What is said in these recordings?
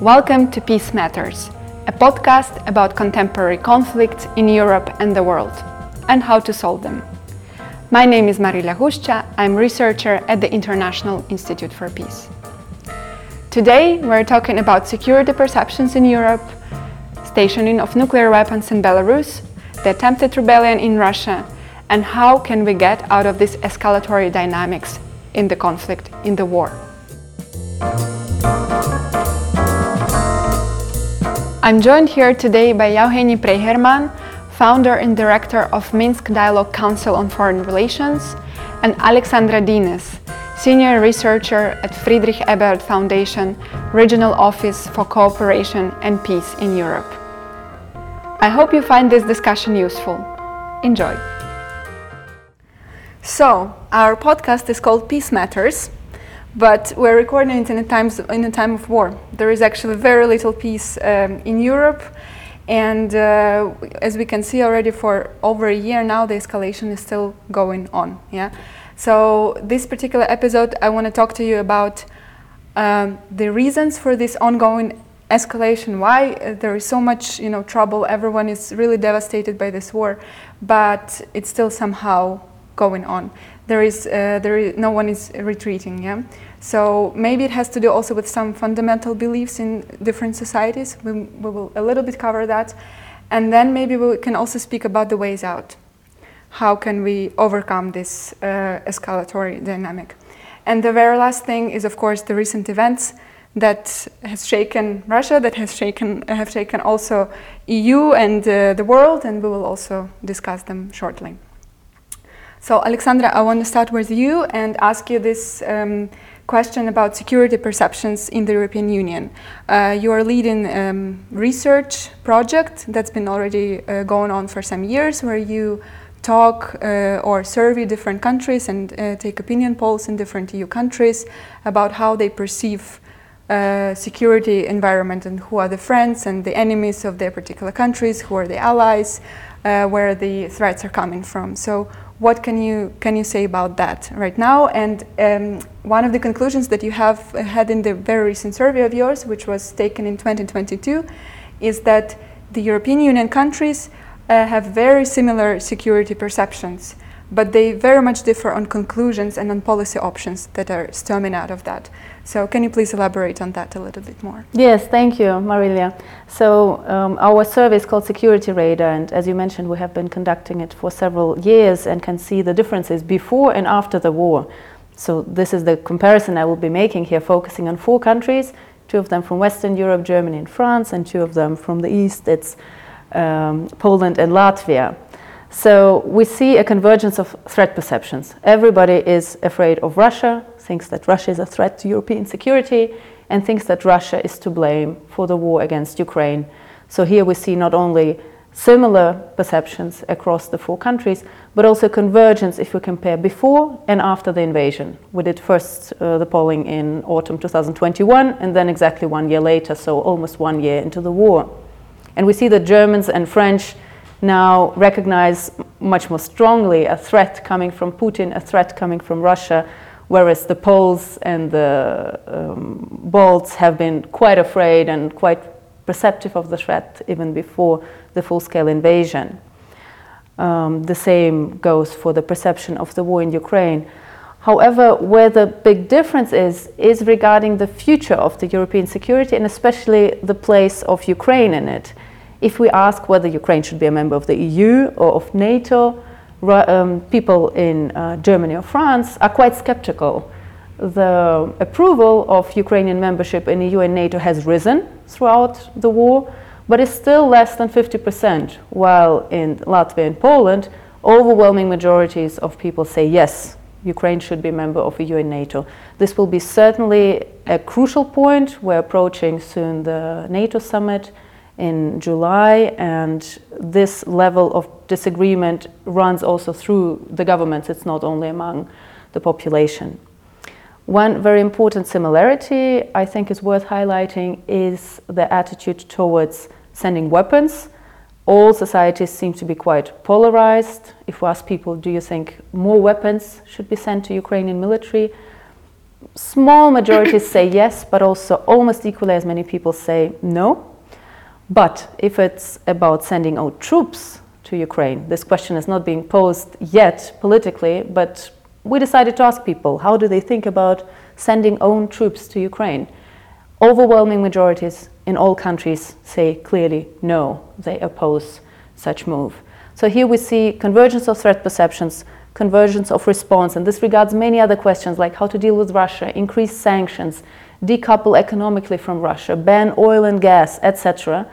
Welcome to Peace Matters, a podcast about contemporary conflicts in Europe and the world and how to solve them. My name is Maryia Hushcha, I'm researcher at the International Institute for Peace. Today we're talking about security perceptions in Europe, stationing of nuclear weapons in Belarus, the attempted rebellion in Russia, and how can we get out of these escalatory dynamics in the conflict, in the war. I'm joined here today by Yauheni Preiherman, founder and director of Minsk Dialogue Council on Foreign Relations, and Alexandra Dienes, senior researcher at Friedrich Ebert Foundation, Regional Office for Cooperation and Peace in Europe. I hope you find this discussion useful. Enjoy. So, our podcast is called Peace Matters, but we're recording it in a, times, in a time of war. There is actually very little peace um, in Europe. And uh, as we can see already for over a year now, the escalation is still going on. Yeah. So this particular episode, I want to talk to you about um, the reasons for this ongoing escalation. Why there is so much, you know, trouble. Everyone is really devastated by this war, but it's still somehow going on there is, uh, there is no one is retreating. Yeah, so maybe it has to do also with some fundamental beliefs in different societies. We, we will a little bit cover that, and then maybe we can also speak about the ways out. How can we overcome this uh, escalatory dynamic? And the very last thing is, of course, the recent events that has shaken Russia, that has shaken have shaken also EU and uh, the world, and we will also discuss them shortly. So, Alexandra, I want to start with you and ask you this um, question about security perceptions in the European Union. Uh, you are leading a um, research project that's been already uh, going on for some years where you talk uh, or survey different countries and uh, take opinion polls in different EU countries about how they perceive uh, security environment and who are the friends and the enemies of their particular countries, who are the allies, uh, where the threats are coming from. So what can you can you say about that right now? And um, one of the conclusions that you have had in the very recent survey of yours, which was taken in 2022, is that the European Union countries uh, have very similar security perceptions but they very much differ on conclusions and on policy options that are stemming out of that. So, can you please elaborate on that a little bit more? Yes, thank you, Maryia. So, um, our survey is called Security Radar, and as you mentioned, we have been conducting it for several years and can see the differences before and after the war. So, this is the comparison I will be making here, focusing on four countries two of them from Western Europe, Germany and France, and two of them from the East, it's um, Poland and Latvia. So we see a convergence of threat perceptions. Everybody is afraid of Russia, thinks that Russia is a threat to European security, and thinks that Russia is to blame for the war against Ukraine. So here we see not only similar perceptions across the four countries, but also convergence if we compare before and after the invasion. We did first uh, the polling in autumn 2021, and then exactly one year later, so almost one year into the war. And we see that Germans and French now recognize much more strongly a threat coming from Putin, a threat coming from Russia, whereas the Poles and the um, Balts have been quite afraid and quite perceptive of the threat even before the full scale invasion. Um, the same goes for the perception of the war in Ukraine. However, where the big difference is, is regarding the future of the European security and especially the place of Ukraine in it. If we ask whether Ukraine should be a member of the EU or of NATO, um, people in uh, Germany or France are quite skeptical. The approval of Ukrainian membership in EU and NATO has risen throughout the war, but is still less than 50%, while in Latvia and Poland, overwhelming majorities of people say yes, Ukraine should be a member of EU and NATO. This will be certainly a crucial point. We're approaching soon the NATO summit in July, and this level of disagreement runs also through the governments, it's not only among the population. One very important similarity I think is worth highlighting is the attitude towards sending weapons. All societies seem to be quite polarized. If we ask people, do you think more weapons should be sent to Ukrainian military? Small majorities say yes, but also almost equally as many people say no. But if it's about sending out troops to Ukraine, this question is not being posed yet politically, but we decided to ask people how do they think about sending own troops to Ukraine? Overwhelming majorities in all countries say clearly no, they oppose such move. So here we see convergence of threat perceptions, convergence of response, and this regards many other questions like how to deal with Russia, increase sanctions, decouple economically from Russia, ban oil and gas, etc.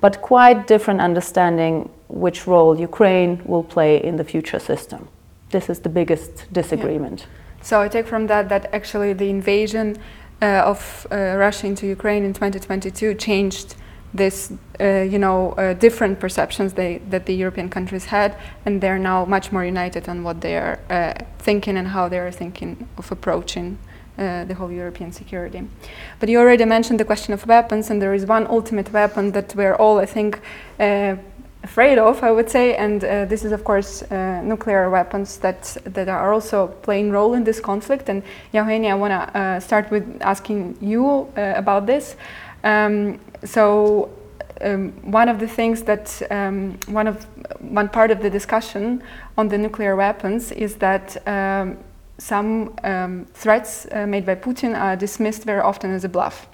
But quite different understanding which role Ukraine will play in the future system. This is the biggest disagreement. Yeah. So I take from that that actually the invasion uh, of uh, Russia into Ukraine in 2022 changed this, uh, you know, uh, different perceptions they, that the European countries had, and they're now much more united on what they are uh, thinking and how they are thinking of approaching the whole European security. But you already mentioned the question of weapons, and there is one ultimate weapon that we're all, I think, uh, afraid of, I would say, and uh, this is, of course, nuclear weapons that that are also playing role in this conflict. And Yevgeny, I want to start with asking you about this. Um, so um, one of the things that um, one of one part of the discussion on the nuclear weapons is that um, some um, threats uh, made by Putin are dismissed very often as a bluff.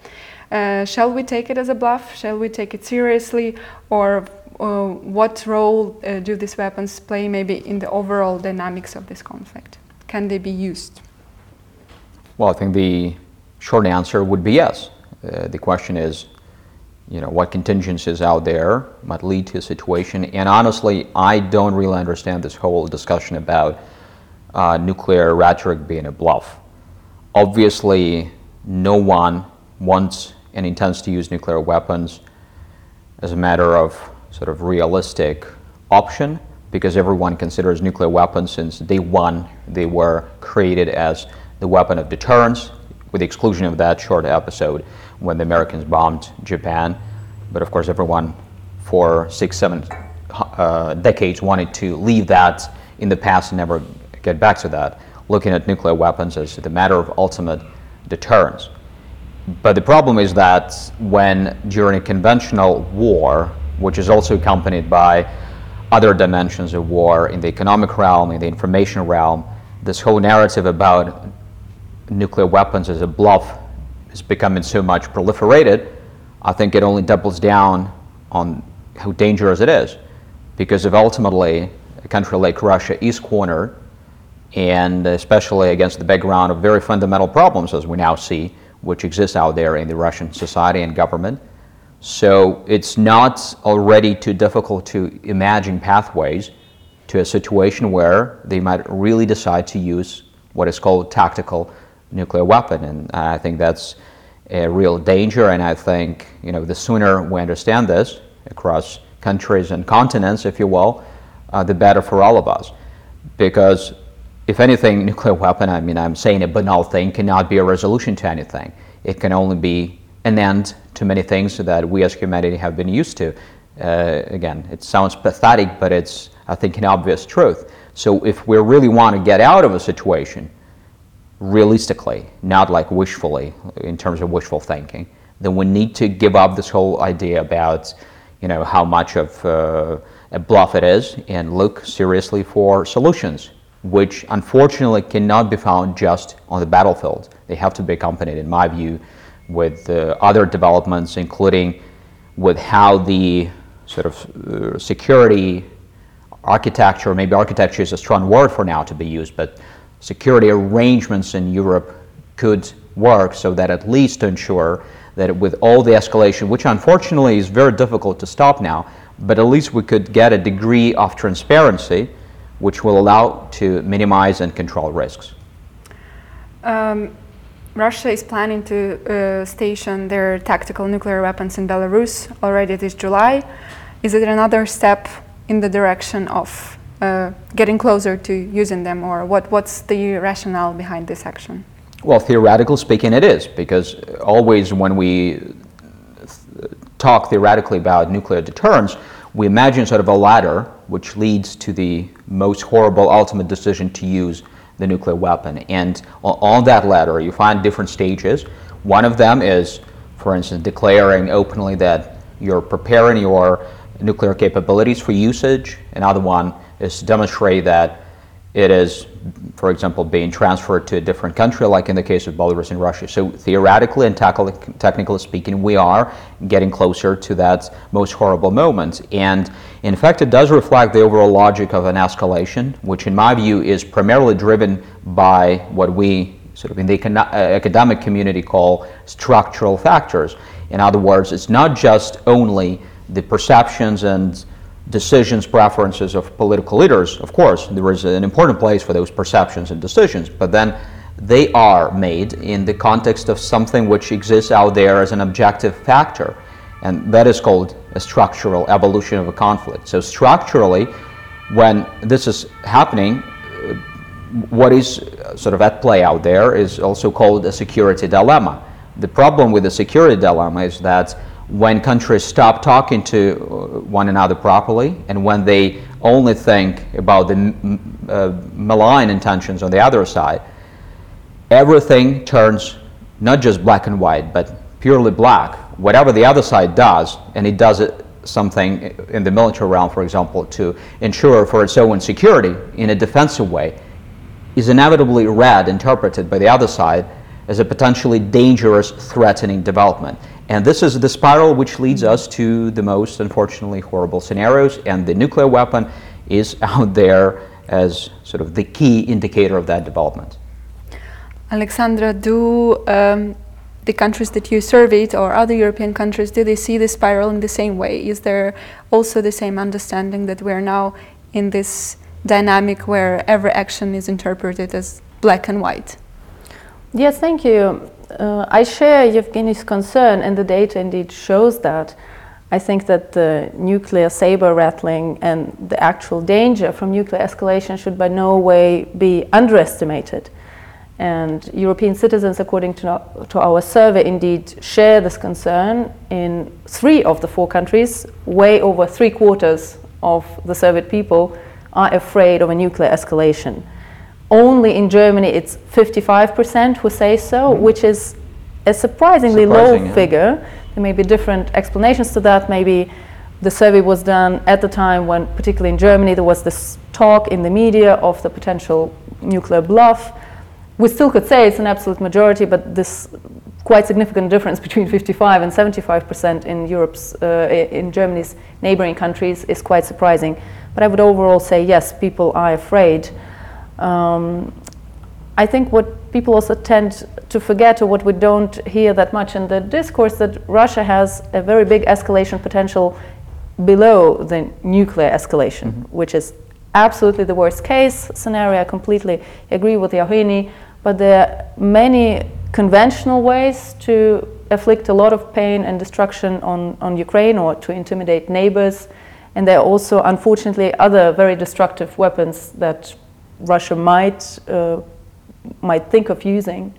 Uh, shall we take it as a bluff? Shall we take it seriously? Or uh, what role uh, do these weapons play maybe in the overall dynamics of this conflict? Can they be used? Well, I think the short answer would be yes. Uh, the question is, you know, what contingencies out there might lead to a situation. And honestly, I don't really understand this whole discussion about uh, nuclear rhetoric being a bluff. Obviously, no one wants and intends to use nuclear weapons as a matter of sort of realistic option because everyone considers nuclear weapons since day one they were created as the weapon of deterrence with the exclusion of that short episode when the Americans bombed Japan. But of course, everyone for six, seven uh, decades wanted to leave that in the past and never get back to that, looking at nuclear weapons as the matter of ultimate deterrence. But the problem is that when during a conventional war, which is also accompanied by other dimensions of war in the economic realm, in the information realm, this whole narrative about nuclear weapons as a bluff is becoming so much proliferated, I think it only doubles down on how dangerous it is. Because if ultimately a country like Russia is cornered, and especially against the background of very fundamental problems, as we now see, which exist out there in the Russian society and government. So it's not already too difficult to imagine pathways to a situation where they might really decide to use what is called tactical nuclear weapon. And I think that's a real danger. And I think you know the sooner we understand this across countries and continents, if you will, uh, the better for all of us. Because if anything, nuclear weapon, I mean, I'm saying a banal thing, cannot be a resolution to anything. It can only be an end to many things that we as humanity have been used to. Uh, again, it sounds pathetic, but it's, I think, an obvious truth. So if we really want to get out of a situation, realistically, not like wishfully, in terms of wishful thinking, then we need to give up this whole idea about, you know, how much of uh, a bluff it is and look seriously for solutions which unfortunately cannot be found just on the battlefield. They have to be accompanied, in my view, with uh, other developments, including with how the sort of uh, security architecture, maybe architecture is a strong word for now to be used, but security arrangements in Europe could work so that at least to ensure that with all the escalation, which unfortunately is very difficult to stop now, but at least we could get a degree of transparency which will allow to minimize and control risks. Um, Russia is planning to uh, station their tactical nuclear weapons in Belarus already this July. Is it another step in the direction of uh, getting closer to using them, or what, what's the rationale behind this action? Well, theoretically speaking, it is, because always when we talk theoretically about nuclear deterrence, we imagine sort of a ladder which leads to the most horrible ultimate decision to use the nuclear weapon. And on, that ladder, you find different stages. One of them is, for instance, declaring openly that you're preparing your nuclear capabilities for usage. Another one is to demonstrate that it is, for example, being transferred to a different country, like in the case of Belarus and Russia. So theoretically and technically speaking, we are getting closer to that most horrible moment. And in fact, it does reflect the overall logic of an escalation, which in my view is primarily driven by what we sort of in the uh, academic community call structural factors. In other words, it's not just only the perceptions and decisions, preferences of political leaders, of course, there is an important place for those perceptions and decisions, but then they are made in the context of something which exists out there as an objective factor, and that is called a structural evolution of a conflict. So, structurally, when this is happening, what is sort of at play out there is also called a security dilemma. The problem with the security dilemma is that when countries stop talking to uh, one another properly and when they only think about the uh, malign intentions on the other side, everything turns not just black and white, but purely black. Whatever the other side does, and it does it something in the military realm, for example, to ensure for its own security in a defensive way, is inevitably read, interpreted by the other side as a potentially dangerous, threatening development. And this is the spiral which leads us to the most, unfortunately, horrible scenarios. And the nuclear weapon is out there as sort of the key indicator of that development. Alexandra, do um, the countries that you surveyed or other European countries, do they see the spiral in the same way? Is there also the same understanding that we're now in this dynamic where every action is interpreted as black and white? Yes, thank you. Uh, I share Yevgeny's concern, and the data indeed shows that. I think that the nuclear saber rattling and the actual danger from nuclear escalation should by no way be underestimated. And European citizens, according to, to our survey, indeed share this concern in three of the four countries. Way over three quarters of the surveyed people are afraid of a nuclear escalation only in Germany it's 55% who say so, mm-hmm. which is a surprisingly Surprising, low yeah. figure. There may be different explanations to that. Maybe the survey was done at the time when, particularly in Germany, there was this talk in the media of the potential nuclear bluff. We still could say it's an absolute majority, but this quite significant difference between 55 and 75 percent in Europe's, uh, in Germany's neighboring countries is quite surprising. But I would overall say yes, people are afraid. Um, I think what people also tend to forget, or what we don't hear that much in the discourse, that Russia has a very big escalation potential below the nuclear escalation, mm-hmm. which is absolutely the worst case scenario. I completely agree with Yevgeny, but there are many conventional ways to afflict a lot of pain and destruction on, on Ukraine or to intimidate neighbors. And there are also, unfortunately, other very destructive weapons that Russia might, uh, might think of using.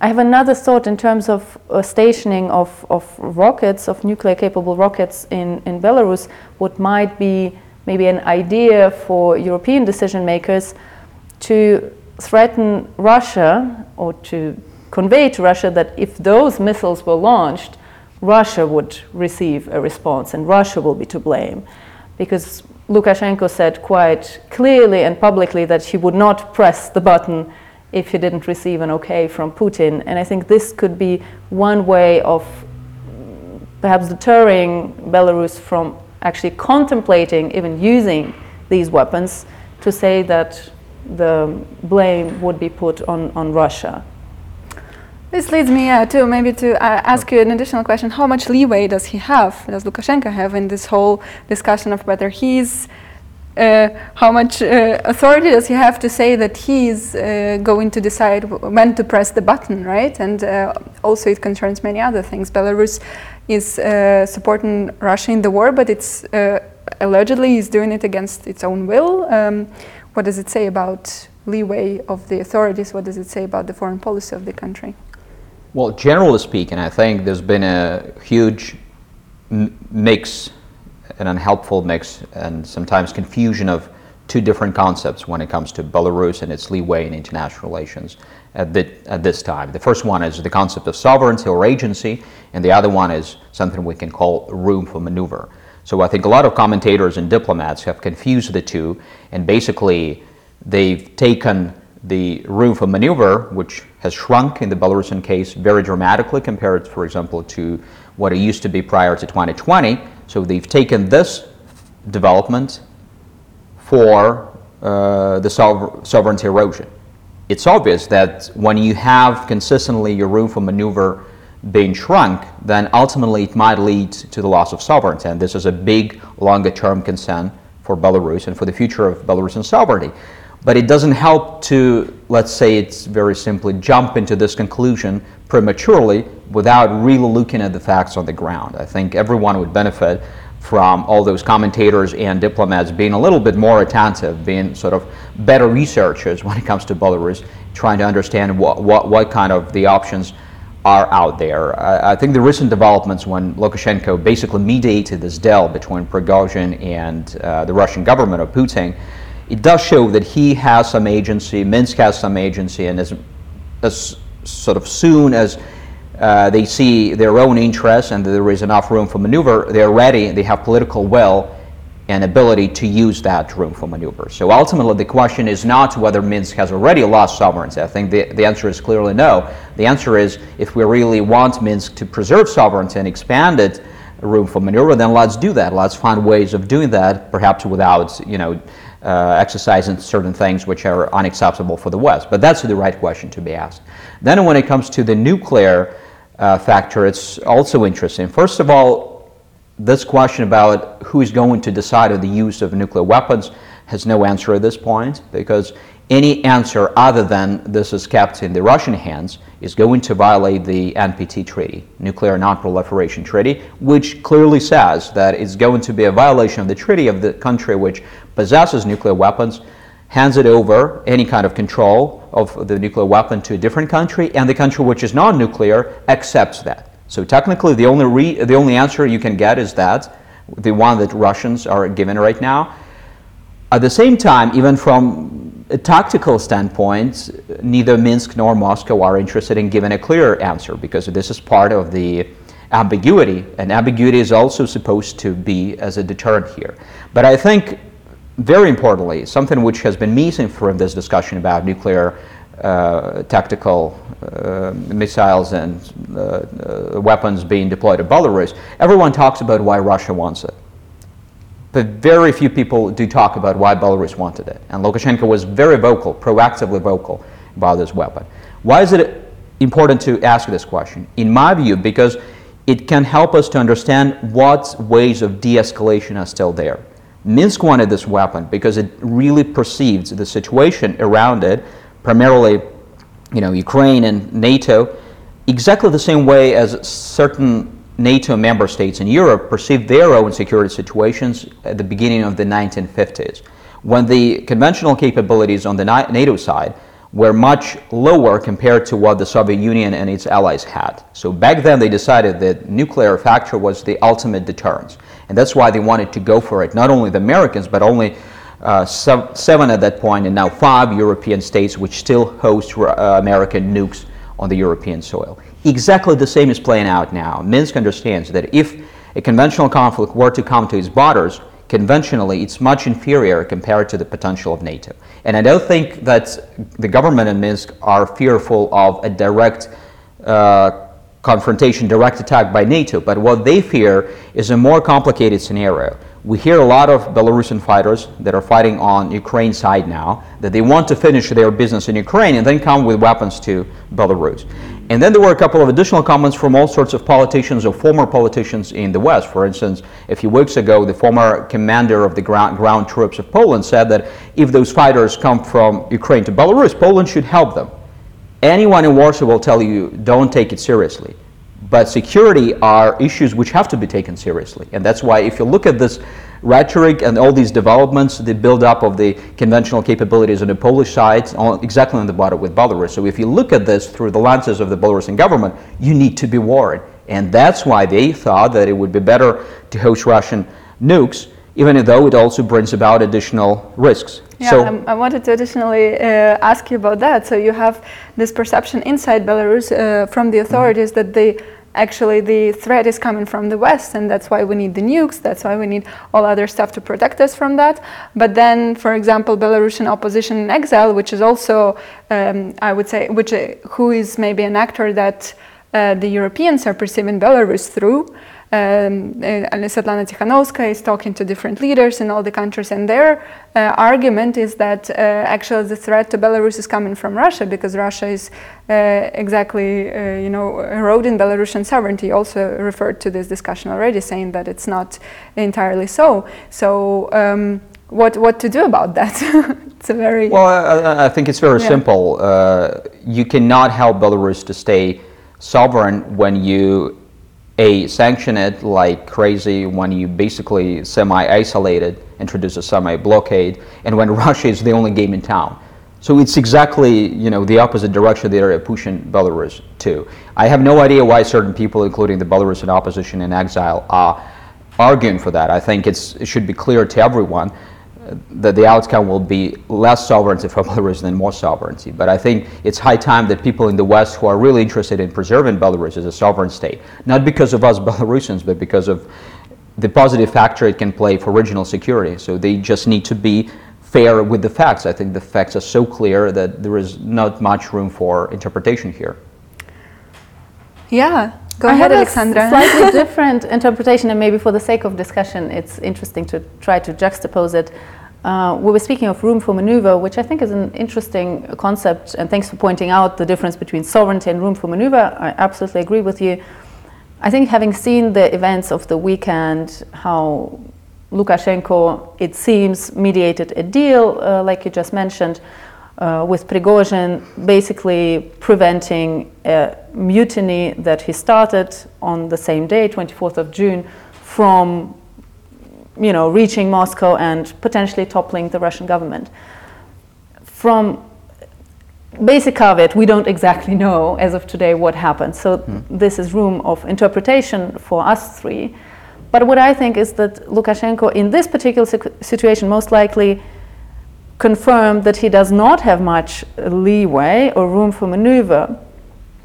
I have another thought in terms of uh, stationing of, of rockets, of nuclear capable rockets in, in Belarus, what might be maybe an idea for European decision makers to threaten Russia or to convey to Russia that if those missiles were launched, Russia would receive a response and Russia will be to blame. Because Lukashenko said quite clearly and publicly that he would not press the button if he didn't receive an okay from Putin. And I think this could be one way of perhaps deterring Belarus from actually contemplating even using these weapons to say that the blame would be put on, on Russia. This leads me uh, to maybe to uh, ask you an additional question. How much leeway does he have, does Lukashenko have in this whole discussion of whether he's, uh, how much uh, authority does he have to say that he's uh, going to decide when to press the button, right? And uh, also it concerns many other things. Belarus is supporting Russia in the war, but it's allegedly is doing it against its own will. Um, what does it say about leeway of the authorities? What does it say about the foreign policy of the country? Well, generally speaking, I think there's been a huge mix, an unhelpful mix, and sometimes confusion of two different concepts when it comes to Belarus and its leeway in international relations at, the, at this time. The first one is the concept of sovereignty or agency, and the other one is something we can call room for maneuver. So I think a lot of commentators and diplomats have confused the two, and basically they've taken the room for maneuver, which has shrunk in the Belarusian case very dramatically compared, for example, to what it used to be prior to 2020. So they've taken this development for uh, the sovereignty erosion. It's obvious that when you have consistently your room for maneuver being shrunk, then ultimately it might lead to the loss of sovereignty. And this is a big, longer term concern for Belarus and for the future of Belarusian sovereignty. But it doesn't help to, let's say it's very simply, jump into this conclusion prematurely without really looking at the facts on the ground. I think everyone would benefit from all those commentators and diplomats being a little bit more attentive, being sort of better researchers when it comes to Belarus, trying to understand what, what, what kind of the options are out there. I, I think the recent developments when Lukashenko basically mediated this deal between Prigozhin and uh, the Russian government of Putin, it does show that he has some agency, Minsk has some agency, and as, as sort of soon as uh, they see their own interests and there is enough room for maneuver, they're ready, they have political will and ability to use that room for maneuver. So ultimately, the question is not whether Minsk has already lost sovereignty. I think the, the answer is clearly no. The answer is if we really want Minsk to preserve sovereignty and expand it room for maneuver, then let's do that. Let's find ways of doing that, perhaps without, you know, uh, exercising certain things which are unacceptable for the West. But that's the right question to be asked. Then when it comes to the nuclear uh, factor, it's also interesting. First of all, this question about who is going to decide on the use of nuclear weapons has no answer at this point because any answer other than this is kept in the Russian hands is going to violate the NPT treaty, Nuclear Non-Proliferation Treaty, which clearly says that it's going to be a violation of the treaty of the country which possesses nuclear weapons hands it over any kind of control of the nuclear weapon to a different country, and the country which is non-nuclear accepts that. So technically, the only re- the only answer you can get is that the one that Russians are given right now. At the same time, even from a tactical standpoint, neither Minsk nor Moscow are interested in giving a clear answer because this is part of the ambiguity, and ambiguity is also supposed to be as a deterrent here. But I think very importantly, something which has been missing from this discussion about nuclear uh, tactical uh, missiles and uh, uh, weapons being deployed to Belarus, everyone talks about why Russia wants it. But very few people do talk about why Belarus wanted it. And Lukashenko was very vocal, proactively vocal about this weapon. Why is it important to ask this question? In my view, because it can help us to understand what ways of de escalation are still there. Minsk wanted this weapon because it really perceived the situation around it, primarily, you know, Ukraine and NATO, exactly the same way as certain NATO member states in Europe perceived their own security situations at the beginning of the 1950s, when the conventional capabilities on the NATO side were much lower compared to what the Soviet Union and its allies had. So back then they decided that nuclear factor was the ultimate deterrence. And that's why they wanted to go for it. Not only the Americans, but only uh, seven at that point, and now five European states which still host uh, American nukes on the European soil. Exactly the same is playing out now. Minsk understands that if a conventional conflict were to come to its borders, conventionally it's much inferior compared to the potential of NATO. And I don't think that the government in Minsk are fearful of a direct uh, confrontation, direct attack by NATO, but what they fear is a more complicated scenario. We hear a lot of Belarusian fighters that are fighting on Ukraine side now that they want to finish their business in Ukraine and then come with weapons to Belarus. And then there were a couple of additional comments from all sorts of politicians or former politicians in the West. For instance, a few weeks ago, the former commander of the ground, ground troops of Poland said that if those fighters come from Ukraine to Belarus, Poland should help them anyone in Warsaw will tell you don't take it seriously. But security are issues which have to be taken seriously. And that's why, if you look at this rhetoric and all these developments, the build-up of the conventional capabilities on the Polish side, exactly on the border with Belarus. So if you look at this through the lenses of the Belarusian government, you need to be worried. And that's why they thought that it would be better to host Russian nukes, even though it also brings about additional risks Yeah, so, um, I wanted to additionally uh, ask you about that. So you have this perception inside Belarus uh, from the authorities mm-hmm. that the actually the threat is coming from the west and that's why we need the nukes that's why we need all other stuff to protect us from that but then for example belarusian opposition in exile which is also um, i would say which uh, who is maybe an actor that uh, the europeans are perceiving belarus through um, uh, Svetlana Tikhanovskaya is talking to different leaders in all the countries, and their uh, argument is that uh, actually the threat to Belarus is coming from Russia because Russia is uh, exactly, uh, you know, eroding Belarusian sovereignty. Also referred to this discussion already, saying that it's not entirely so. So. Um, what what to do about that? it's a very well. I, I think it's very yeah. simple. Uh, you cannot help Belarus to stay sovereign when you a sanction it like crazy when you basically semi-isolated, introduce a semi-blockade, and when Russia is the only game in town. So it's exactly you know the opposite direction they are pushing Belarus to. I have no idea why certain people, including the Belarusian opposition in exile, are arguing for that. I think it should be clear to everyone that the outcome will be less sovereignty for Belarus than more sovereignty. But I think it's high time that people in the West who are really interested in preserving Belarus as a sovereign state, not because of us Belarusians, but because of the positive factor it can play for regional security. So they just need to be fair with the facts. I think the facts are so clear that there is not much room for interpretation here. Yeah, Go I ahead, have Alexandra. A slightly different interpretation, and maybe for the sake of discussion, it's interesting to try to juxtapose it. Uh, we were speaking of room for maneuver, which I think is an interesting concept, and thanks for pointing out the difference between sovereignty and room for maneuver. I absolutely agree with you. I think having seen the events of the weekend, how Lukashenko, it seems, mediated a deal, uh, like you just mentioned, uh, with Prigozhin basically preventing a mutiny that he started on the same day, 24th of June, from you know, reaching Moscow and potentially toppling the Russian government. From basic of it, we don't exactly know as of today what happened. So mm. this is room of interpretation for us three. But what I think is that Lukashenko, in this particular situation, most likely confirmed that he does not have much leeway or room for maneuver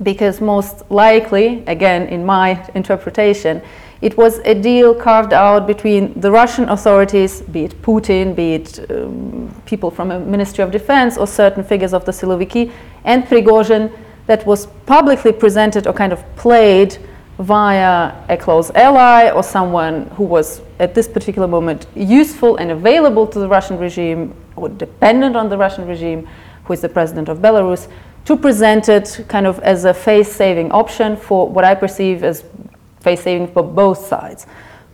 because most likely, again in my interpretation, it was a deal carved out between the Russian authorities, be it Putin, be it um, people from a Ministry of Defense or certain figures of the Siloviki, and Prigozhin that was publicly presented or kind of played via a close ally or someone who was at this particular moment useful and available to the Russian regime or dependent on the Russian regime, who is the president of Belarus, to present it kind of as a face saving option for what I perceive as face saving for both sides.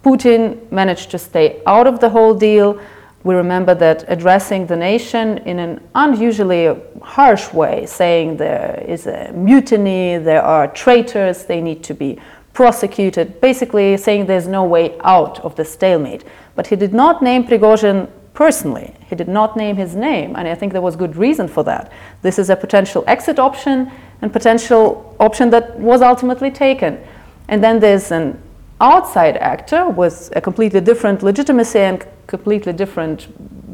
Putin managed to stay out of the whole deal. We remember that addressing the nation in an unusually harsh way, saying there is a mutiny, there are traitors, they need to be prosecuted, basically saying there's no way out of the stalemate. But he did not name Prigozhin personally. He did not name his name, and I think there was good reason for that. This is a potential exit option and potential option that was ultimately taken. And then there's an outside actor with a completely different legitimacy and completely different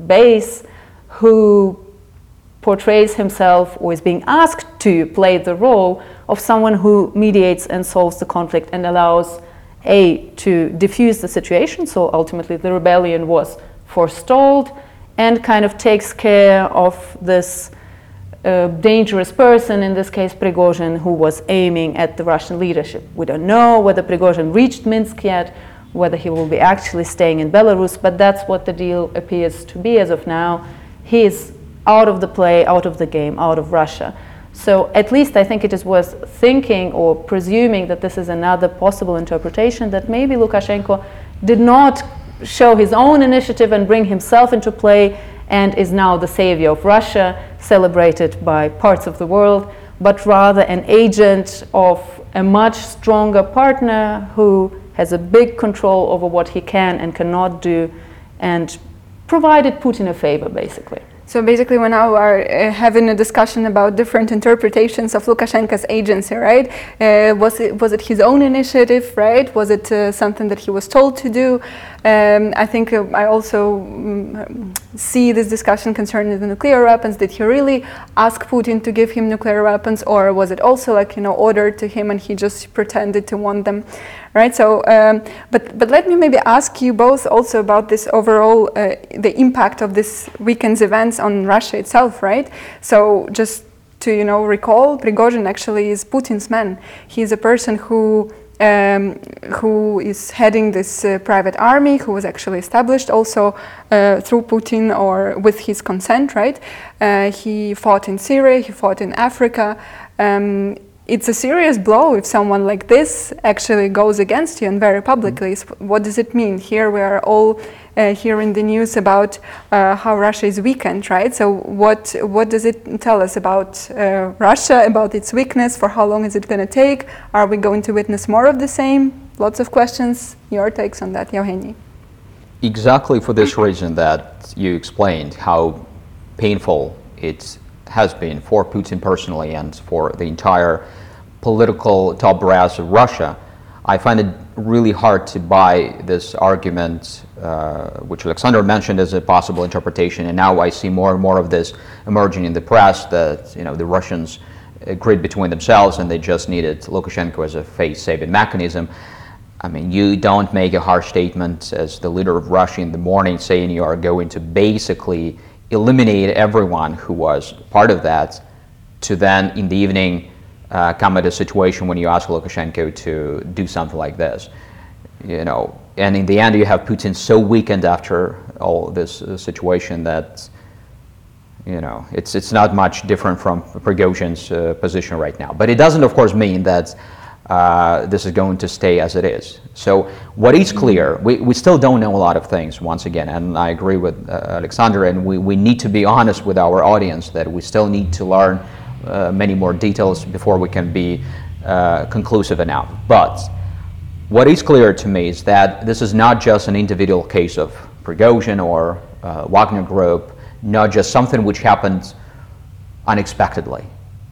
base who portrays himself or is being asked to play the role of someone who mediates and solves the conflict and allows a to diffuse the situation so ultimately the rebellion was forestalled and kind of takes care of this uh, dangerous person, in this case Prigozhin, who was aiming at the Russian leadership. We don't know whether Prigozhin reached Minsk yet, whether he will be actually staying in Belarus, but that's what the deal appears to be as of now. He is out of the play, out of the game, out of Russia. So at least I think it is worth thinking or presuming that this is another possible interpretation that maybe Lukashenko did not show his own initiative and bring himself into play and is now the savior of Russia, celebrated by parts of the world, but rather an agent of a much stronger partner who has a big control over what he can and cannot do and provided Putin a favor, basically. So basically, we now are uh, having a discussion about different interpretations of Lukashenko's agency, right? Uh, was it was it his own initiative, right? Was it uh, something that he was told to do? Um, I think uh, I also um, see this discussion concerning the nuclear weapons. Did he really ask Putin to give him nuclear weapons, or was it also like you know ordered to him and he just pretended to want them, right? So, um, but but let me maybe ask you both also about this overall uh, the impact of this weekend's events on Russia itself, right? So just to you know recall, Prigozhin actually is Putin's man. He's a person who um, who is heading this uh, private army, who was actually established also uh, through Putin or with his consent, right? Uh, he fought in Syria, he fought in Africa. Um, it's a serious blow if someone like this actually goes against you and very publicly. Mm-hmm. What does it mean? Here we are all uh, hearing the news about uh, how Russia is weakened, right? So what what does it tell us about uh, Russia, about its weakness? For how long is it going to take? Are we going to witness more of the same? Lots of questions. Your takes on that, Evgeny? Exactly for this reason that you explained how painful it has been for Putin personally and for the entire political top brass of Russia. I find it really hard to buy this argument, uh, which Alexander mentioned as a possible interpretation, and now I see more and more of this emerging in the press that you know the Russians agreed between themselves and they just needed Lukashenko as a face-saving mechanism. I mean, you don't make a harsh statement as the leader of Russia in the morning saying you are going to basically eliminate everyone who was part of that to then in the evening uh, come at a situation when you ask Lukashenko to do something like this. You know, and in the end, you have Putin so weakened after all this uh, situation that you know it's it's not much different from Prigozhin's uh, position right now. But it doesn't, of course, mean that uh, this is going to stay as it is. So what is clear, we, we still don't know a lot of things, once again, and I agree with uh, Alexander, and we, we need to be honest with our audience that we still need to learn uh, many more details before we can be uh, conclusive enough. But what is clear to me is that this is not just an individual case of Prigozhin or uh, Wagner Group, not just something which happened unexpectedly.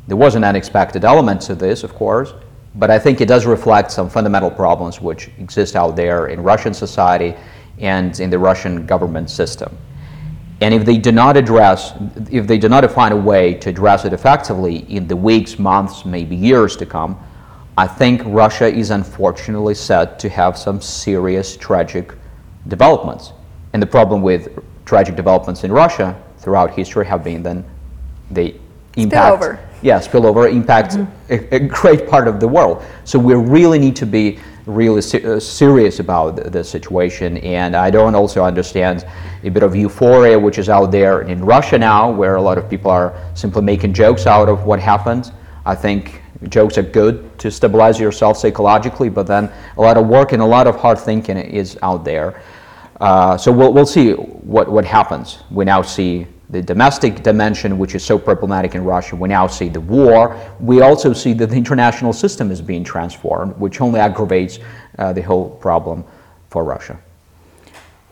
There was an unexpected element to this, of course, but I think it does reflect some fundamental problems which exist out there in Russian society and in the Russian government system. And if they do not address, if they do not find a way to address it effectively in the weeks, months, maybe years to come, I think Russia is unfortunately set to have some serious tragic developments. And the problem with tragic developments in Russia throughout history have been then they impact. Spillover. Yeah, spillover impacts mm-hmm. a, a, great part of the world. So we really need to be really uh, serious about the, the, situation. And I don't also understand a bit of euphoria which is out there in Russia now, where a lot of people are simply making jokes out of what happened. I think jokes are good to stabilize yourself psychologically, but then a lot of work and a lot of hard thinking is out there. Uh, so we'll, we'll see what, what happens. We now see the domestic dimension, which is so problematic in Russia. We now see the war. We also see that the international system is being transformed, which only aggravates uh, the whole problem for Russia.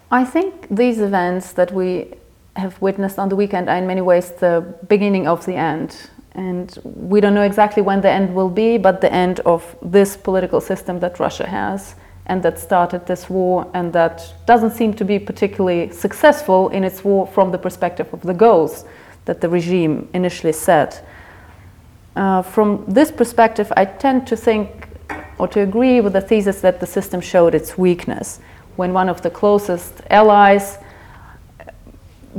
I think these events that we have witnessed on the weekend are in many ways the beginning of the end. And we don't know exactly when the end will be, but the end of this political system that Russia has and that started this war and that doesn't seem to be particularly successful in its war from the perspective of the goals that the regime initially set. Uh, from this perspective, I tend to think or to agree with the thesis that the system showed its weakness when one of the closest allies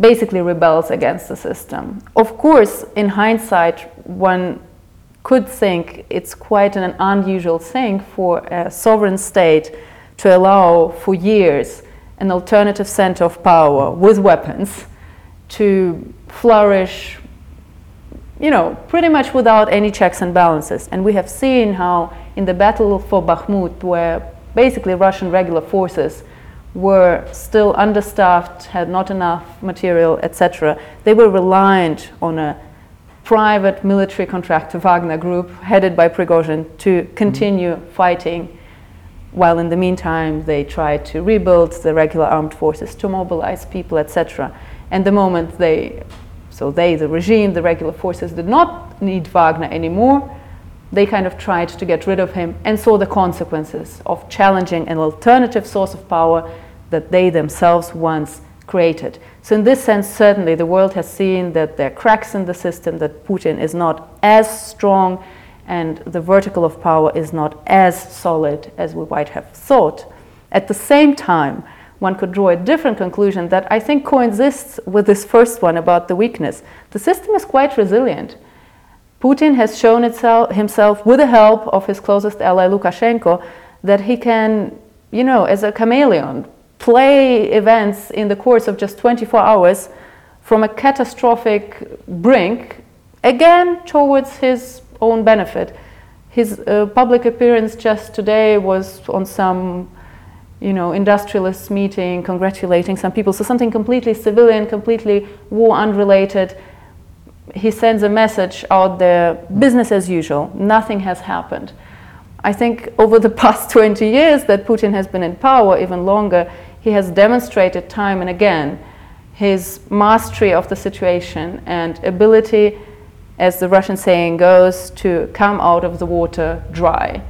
basically rebels against the system. Of course, in hindsight, one could think it's quite an unusual thing for a sovereign state to allow for years an alternative center of power with weapons to flourish you know pretty much without any checks and balances and we have seen how in the battle for bakhmut where basically russian regular forces were still understaffed had not enough material etc they were reliant on a private military contractor Wagner Group, headed by Prigozhin, to continue mm-hmm. fighting, while in the meantime they tried to rebuild the regular armed forces, to mobilize people, etc. And the moment they, so they, the regime, the regular forces, did not need Wagner anymore, they kind of tried to get rid of him and saw the consequences of challenging an alternative source of power that they themselves once created. So, in this sense, certainly the world has seen that there are cracks in the system, that Putin is not as strong and the vertical of power is not as solid as we might have thought. At the same time, one could draw a different conclusion that I think coexists with this first one about the weakness. The system is quite resilient. Putin has shown itself, himself, with the help of his closest ally Lukashenko, that he can, you know, as a chameleon, play events in the course of just 24 hours from a catastrophic brink again towards his own benefit. His uh, public appearance just today was on some you know, industrialist meeting, congratulating some people. So something completely civilian, completely war unrelated. He sends a message out there, business as usual, nothing has happened. I think over the past 20 years that Putin has been in power, even longer, he has demonstrated time and again his mastery of the situation and ability, as the Russian saying goes, to come out of the water dry.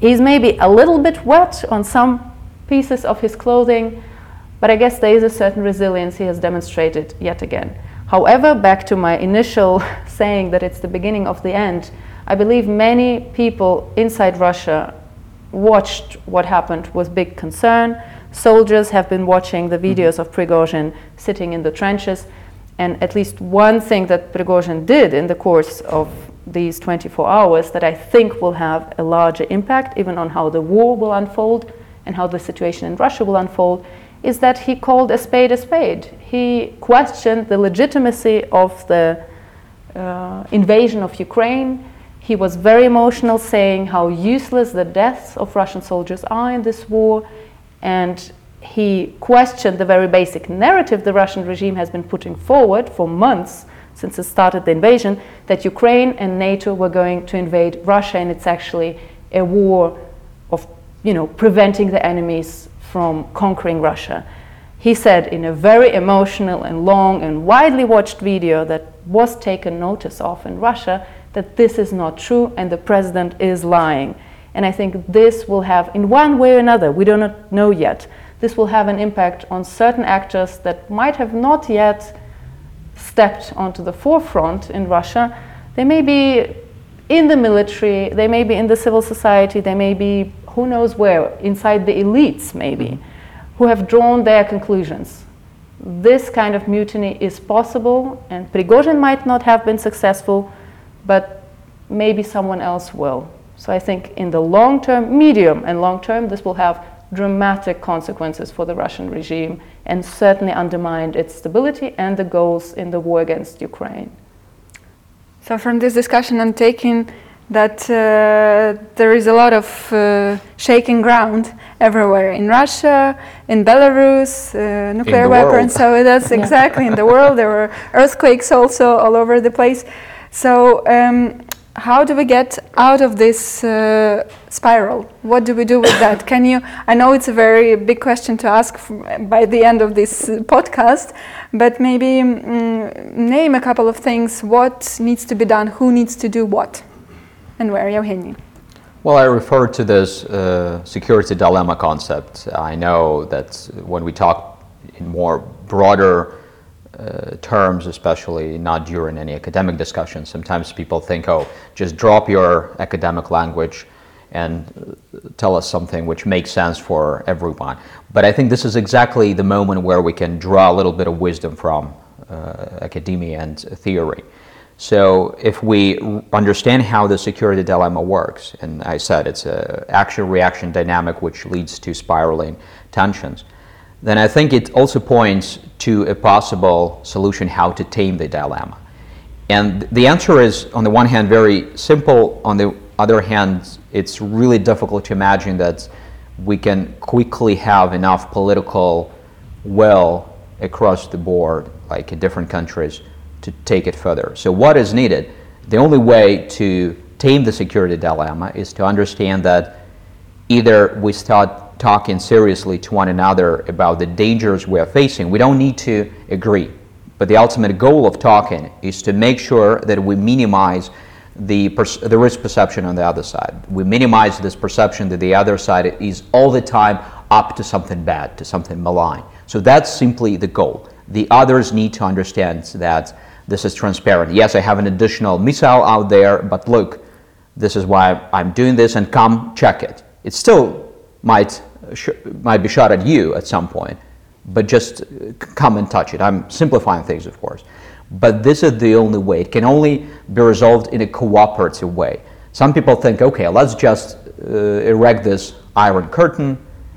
He's maybe a little bit wet on some pieces of his clothing, but I guess there is a certain resilience he has demonstrated yet again. However, back to my initial saying that it's the beginning of the end, I believe many people inside Russia watched what happened with big concern. Soldiers have been watching the videos mm-hmm. of Prigozhin sitting in the trenches. And at least one thing that Prigozhin did in the course of these 24 hours that I think will have a larger impact even on how the war will unfold and how the situation in Russia will unfold is that he called a spade a spade. He questioned the legitimacy of the uh, invasion of Ukraine. He was very emotional, saying how useless the deaths of Russian soldiers are in this war. And he questioned the very basic narrative the Russian regime has been putting forward for months since it started the invasion that Ukraine and NATO were going to invade Russia, and it's actually a war of you know, preventing the enemies from conquering Russia. He said in a very emotional and long and widely watched video that was taken notice of in Russia that this is not true and the president is lying. And I think this will have, in one way or another, we do not know yet, this will have an impact on certain actors that might have not yet stepped onto the forefront in Russia. They may be in the military, they may be in the civil society, they may be who knows where, inside the elites maybe, mm-hmm. who have drawn their conclusions. This kind of mutiny is possible, and Prigozhin might not have been successful, but maybe someone else will. So I think in the long term, medium and long term, this will have dramatic consequences for the Russian regime and certainly undermine its stability and the goals in the war against Ukraine. So, from this discussion, I'm taking that uh, there is a lot of uh, shaking ground everywhere in Russia, in Belarus, uh, nuclear weapons. So that's exactly in the world. There were earthquakes also all over the place. So um, how do we get out of this uh, spiral? What do we do with that? Can you? I know it's a very big question to ask by the end of this uh, podcast, but maybe mm, name a couple of things. What needs to be done? Who needs to do what? And where, Evgeny? Well, I refer to this uh, security dilemma concept. I know that when we talk in more broader uh, terms, especially not during any academic discussion, sometimes people think, oh, just drop your academic language and uh, tell us something which makes sense for everyone. But I think this is exactly the moment where we can draw a little bit of wisdom from uh, academia and theory. So if we understand how the security dilemma works, and I said it's an action-reaction dynamic which leads to spiraling tensions, then I think it also points to a possible solution how to tame the dilemma. And the answer is, on the one hand, very simple. On the other hand, it's really difficult to imagine that we can quickly have enough political will across the board, like in different countries, to take it further. So, what is needed? The only way to tame the security dilemma is to understand that either we start talking seriously to one another about the dangers we are facing. We don't need to agree, but the ultimate goal of talking is to make sure that we minimize the, the risk perception on the other side. We minimize this perception that the other side is all the time up to something bad, to something malign. So that's simply the goal. The others need to understand that this is transparent. Yes, I have an additional missile out there, but look, this is why I'm doing this, and come check it. It still might sh- might be shot at you at some point, but just come and touch it. I'm simplifying things, of course, but this is the only way. It can only be resolved in a cooperative way. Some people think, okay, let's just uh, erect this iron curtain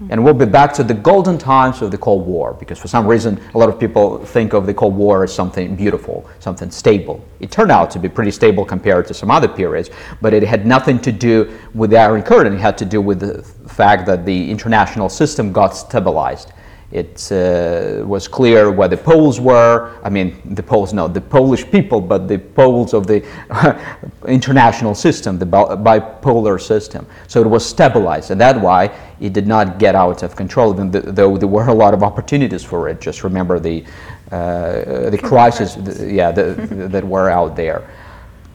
and we'll be back to the golden times of the Cold War, because for some reason a lot of people think of the Cold War as something beautiful, something stable. It turned out to be pretty stable compared to some other periods, but it had nothing to do with the Iron Curtain. It had to do with the fact that the international system got stabilized it uh, was clear where the poles were. I mean, the poles, no, the Polish people, but the poles of the international system, the bipolar system. So it was stabilized, and that's why it did not get out of control, even though there were a lot of opportunities for it. Just remember the, uh, the crisis yeah, the, that were out there.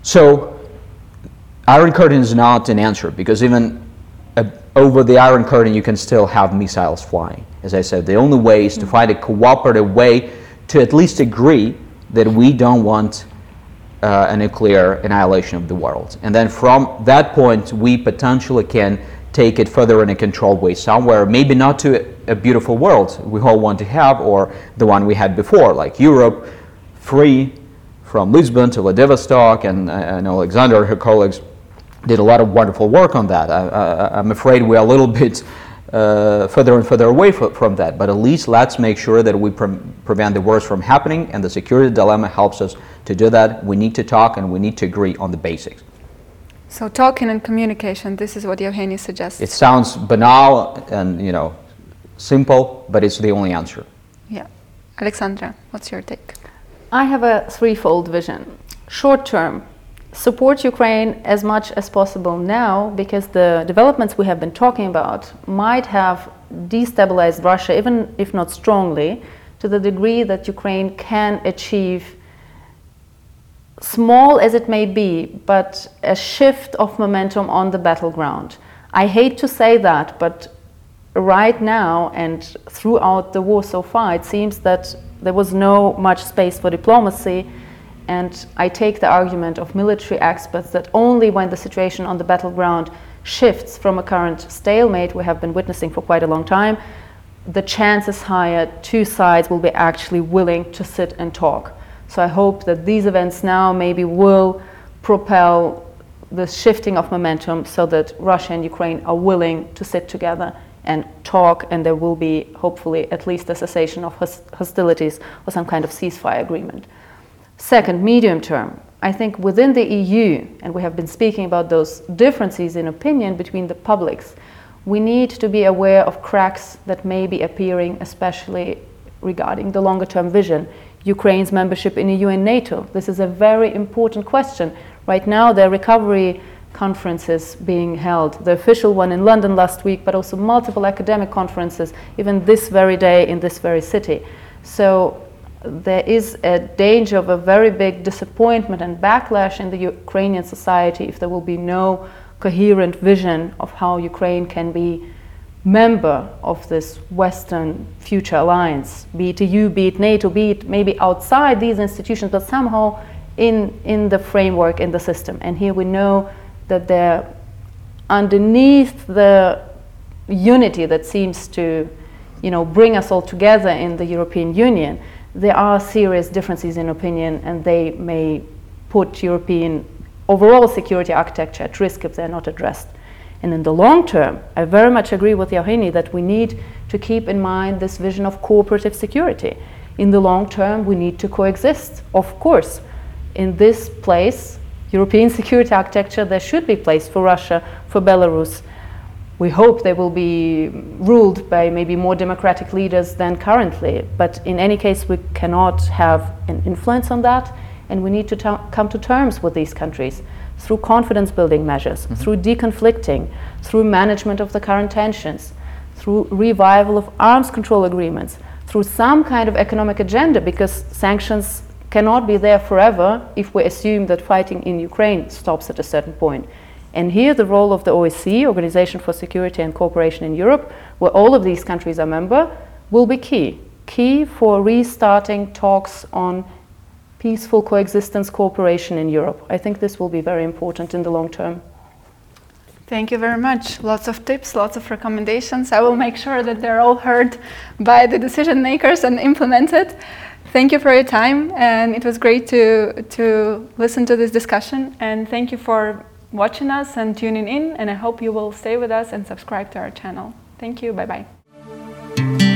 So, Iron Curtain is not an answer because even over the Iron Curtain, you can still have missiles flying. As I said, the only way is to mm. find a cooperative way to at least agree that we don't want uh, a nuclear annihilation of the world. And then from that point, we potentially can take it further in a controlled way somewhere, maybe not to a, beautiful world we all want to have, or the one we had before, like Europe, free from Lisbon to Vladivostok, and I know Alexandra and her colleagues did a lot of wonderful work on that. I, am afraid we're a little bit uh, further and further away f- from that. But at least let's make sure that we pre- prevent the worst from happening, and the security dilemma helps us to do that. We need to talk and we need to agree on the basics. So talking and communication, this is what Evgeny suggests. It sounds banal and you know simple, but it's the only answer. Yeah. Alexandra, what's your take? I have a threefold vision. Short term, support Ukraine as much as possible now because the developments we have been talking about might have destabilized Russia, even if not strongly, to the degree that Ukraine can achieve, small as it may be, but a shift of momentum on the battleground. I hate to say that, but right now and throughout the war so far, it seems that there was no much space for diplomacy and I take the argument of military experts that only when the situation on the battleground shifts from a current stalemate we have been witnessing for quite a long time, the chance is higher two sides will be actually willing to sit and talk. So I hope that these events now maybe will propel the shifting of momentum so that Russia and Ukraine are willing to sit together and talk, and there will be hopefully at least a cessation of hostilities or some kind of ceasefire agreement. Second, medium term. I think within the EU, and we have been speaking about those differences in opinion between the publics, we need to be aware of cracks that may be appearing, especially regarding the longer term vision. Ukraine's membership in EU and NATO. This is a very important question. Right now, there are recovery conferences being held, the official one in London last week, but also multiple academic conferences, even this very day in this very city. So there is a danger of a very big disappointment and backlash in the Ukrainian society if there will be no coherent vision of how Ukraine can be member of this Western future alliance, be it EU, be it NATO, be it maybe outside these institutions, but somehow in, in the framework, in the system. And here we know that there, underneath the unity that seems to you know, bring us all together in the European Union, there are serious differences in opinion and they may put European overall security architecture at risk if they're not addressed. And in the long term, I very much agree with Evgeny that we need to keep in mind this vision of cooperative security. In the long term, we need to coexist. Of course, in this place, European security architecture, there should be place for Russia, for Belarus, we hope they will be ruled by maybe more democratic leaders than currently. But in any case, we cannot have an influence on that, and we need to t- come to terms with these countries through confidence building measures, mm-hmm. through deconflicting, through management of the current tensions, through revival of arms control agreements, through some kind of economic agenda, because sanctions cannot be there forever if we assume that fighting in Ukraine stops at a certain point And here, the role of the OSCE, Organization for Security and Cooperation in Europe, where all of these countries are member, will be key. Key for restarting talks on peaceful coexistence cooperation in Europe. I think this will be very important in the long term. Thank you very much. Lots of tips, lots of recommendations. I will make sure that they're all heard by the decision makers and implemented. Thank you for your time, and it was great to, to listen to this discussion. And thank you for watching us and tuning in, and I hope you will stay with us and subscribe to our channel. Thank you. Bye bye.